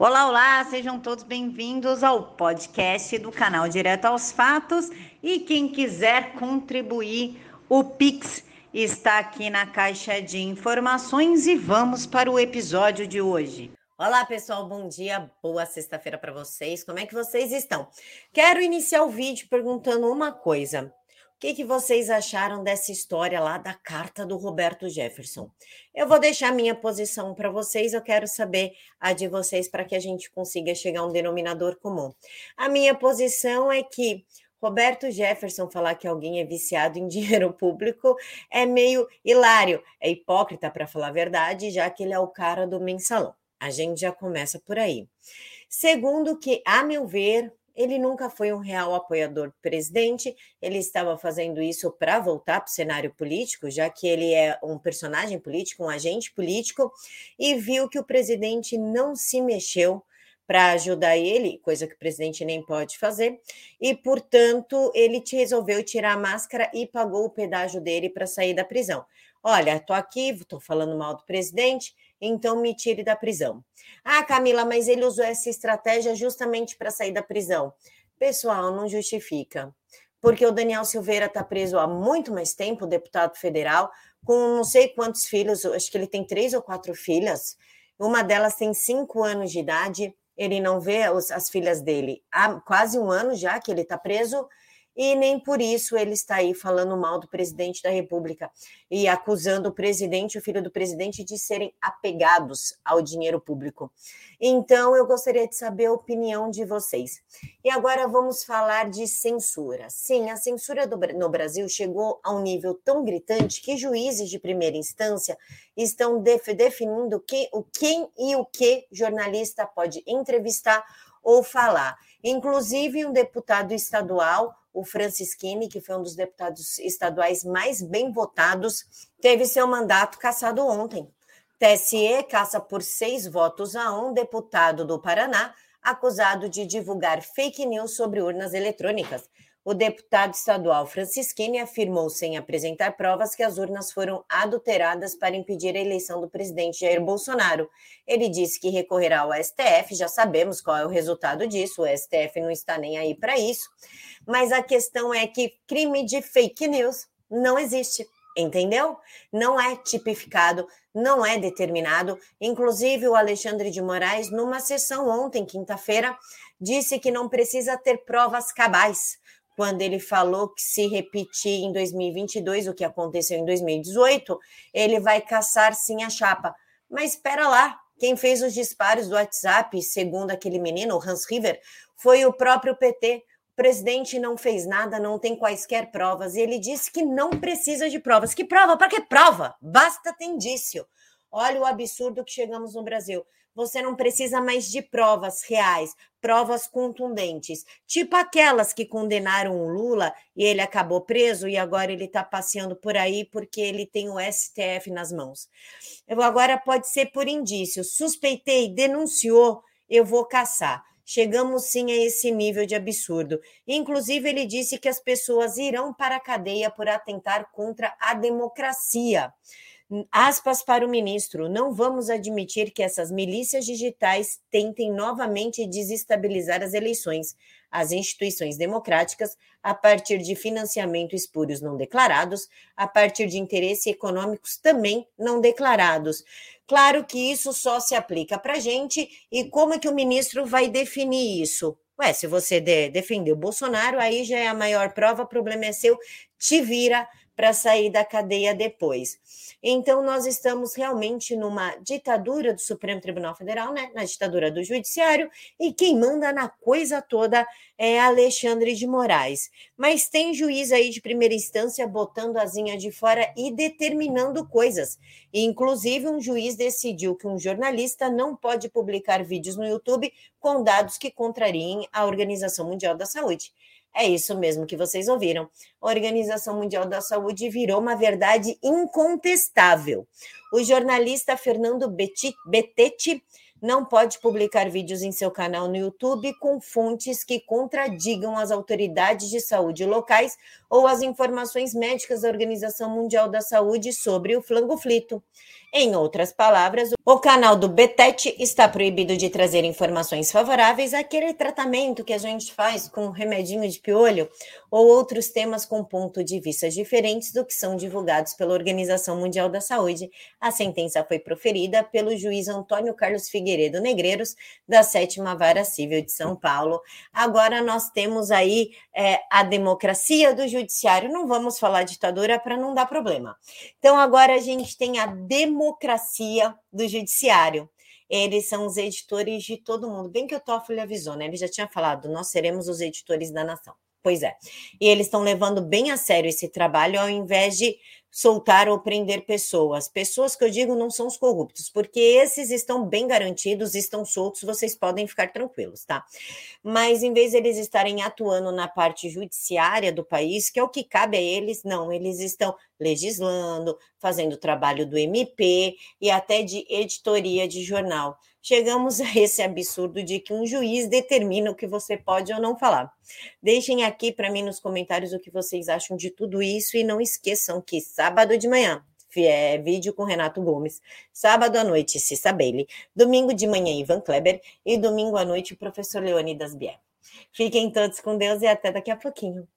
Olá, olá, sejam todos bem-vindos ao podcast do canal Direto aos Fatos. E quem quiser contribuir, o Pix está aqui na caixa de informações e vamos para o episódio de hoje. Olá, pessoal, bom dia, boa sexta-feira para vocês. Como é que vocês estão? Quero iniciar o vídeo perguntando uma coisa. O que, que vocês acharam dessa história lá da carta do Roberto Jefferson? Eu vou deixar minha posição para vocês, eu quero saber a de vocês para que a gente consiga chegar a um denominador comum. A minha posição é que Roberto Jefferson falar que alguém é viciado em dinheiro público é meio hilário, é hipócrita para falar a verdade, já que ele é o cara do mensalão. A gente já começa por aí. Segundo, que, a meu ver, ele nunca foi um real apoiador do presidente, ele estava fazendo isso para voltar para o cenário político, já que ele é um personagem político, um agente político, e viu que o presidente não se mexeu para ajudar ele, coisa que o presidente nem pode fazer, e, portanto, ele resolveu tirar a máscara e pagou o pedágio dele para sair da prisão. Olha, estou aqui, estou falando mal do presidente, então me tire da prisão. Ah, Camila, mas ele usou essa estratégia justamente para sair da prisão. Pessoal, não justifica. Porque o Daniel Silveira está preso há muito mais tempo, deputado federal, com não sei quantos filhos, acho que ele tem três ou quatro filhas. Uma delas tem cinco anos de idade. Ele não vê os, as filhas dele há quase um ano já que ele está preso e nem por isso ele está aí falando mal do presidente da República e acusando o presidente e o filho do presidente de serem apegados ao dinheiro público. Então, eu gostaria de saber a opinião de vocês. E agora vamos falar de censura. Sim, a censura do, no Brasil chegou a um nível tão gritante que juízes de primeira instância estão def, definindo que, o quem e o que jornalista pode entrevistar ou falar. Inclusive, um deputado estadual o Francisquini, que foi um dos deputados estaduais mais bem votados, teve seu mandato cassado ontem. TSE caça por seis votos a um deputado do Paraná, acusado de divulgar fake news sobre urnas eletrônicas. O deputado estadual Francisquini afirmou, sem apresentar provas, que as urnas foram adulteradas para impedir a eleição do presidente Jair Bolsonaro. Ele disse que recorrerá ao STF, já sabemos qual é o resultado disso, o STF não está nem aí para isso. Mas a questão é que crime de fake news não existe entendeu? Não é tipificado, não é determinado. Inclusive, o Alexandre de Moraes, numa sessão ontem, quinta-feira, disse que não precisa ter provas cabais quando ele falou que se repetir em 2022 o que aconteceu em 2018, ele vai caçar sim a chapa. Mas espera lá, quem fez os disparos do WhatsApp, segundo aquele menino, o Hans River, foi o próprio PT. O presidente não fez nada, não tem quaisquer provas. E ele disse que não precisa de provas. Que prova? Para que prova? Basta ter indício. Olha o absurdo que chegamos no Brasil você não precisa mais de provas reais, provas contundentes, tipo aquelas que condenaram o Lula e ele acabou preso e agora ele está passeando por aí porque ele tem o STF nas mãos. Eu agora pode ser por indício, suspeitei, denunciou, eu vou caçar. Chegamos sim a esse nível de absurdo. Inclusive, ele disse que as pessoas irão para a cadeia por atentar contra a democracia. Aspas para o ministro: não vamos admitir que essas milícias digitais tentem novamente desestabilizar as eleições, as instituições democráticas, a partir de financiamento espúrios não declarados, a partir de interesses econômicos também não declarados. Claro que isso só se aplica para a gente, e como é que o ministro vai definir isso? Ué, se você de, defender o Bolsonaro, aí já é a maior prova, o problema é seu, te vira para sair da cadeia depois. Então, nós estamos realmente numa ditadura do Supremo Tribunal Federal, né? na ditadura do Judiciário, e quem manda na coisa toda é Alexandre de Moraes. Mas tem juiz aí de primeira instância botando a zinha de fora e determinando coisas. inclusive, um juiz decidiu que um jornalista não pode publicar vídeos no YouTube com dados que contrariem a Organização Mundial da Saúde. É isso mesmo que vocês ouviram. A Organização Mundial da Saúde virou uma verdade incontestável. O jornalista Fernando Betete não pode publicar vídeos em seu canal no YouTube com fontes que contradigam as autoridades de saúde locais ou as informações médicas da Organização Mundial da Saúde sobre o flangoflito. Em outras palavras, o canal do Betete está proibido de trazer informações favoráveis àquele tratamento que a gente faz com remedinho de piolho ou outros temas com ponto de vista diferentes do que são divulgados pela Organização Mundial da Saúde. A sentença foi proferida pelo juiz Antônio Carlos Figueiredo Negreiros, da Sétima Vara Civil de São Paulo. Agora nós temos aí é, a democracia do judiciário. Não vamos falar ditadura para não dar problema. Então agora a gente tem a democracia do judiciário eles são os editores de todo mundo. Bem que o Toffoli avisou, né? Ele já tinha falado, nós seremos os editores da nação. Pois é. E eles estão levando bem a sério esse trabalho, ao invés de soltar ou prender pessoas. Pessoas que eu digo não são os corruptos, porque esses estão bem garantidos, estão soltos, vocês podem ficar tranquilos, tá? Mas em vez de eles estarem atuando na parte judiciária do país, que é o que cabe a eles, não, eles estão legislando, fazendo trabalho do MP e até de editoria de jornal chegamos a esse absurdo de que um juiz determina o que você pode ou não falar. Deixem aqui para mim nos comentários o que vocês acham de tudo isso e não esqueçam que sábado de manhã é vídeo com Renato Gomes, sábado à noite Cissa Bailey, domingo de manhã Ivan Kleber e domingo à noite o professor Leonidas Bier. Fiquem todos com Deus e até daqui a pouquinho.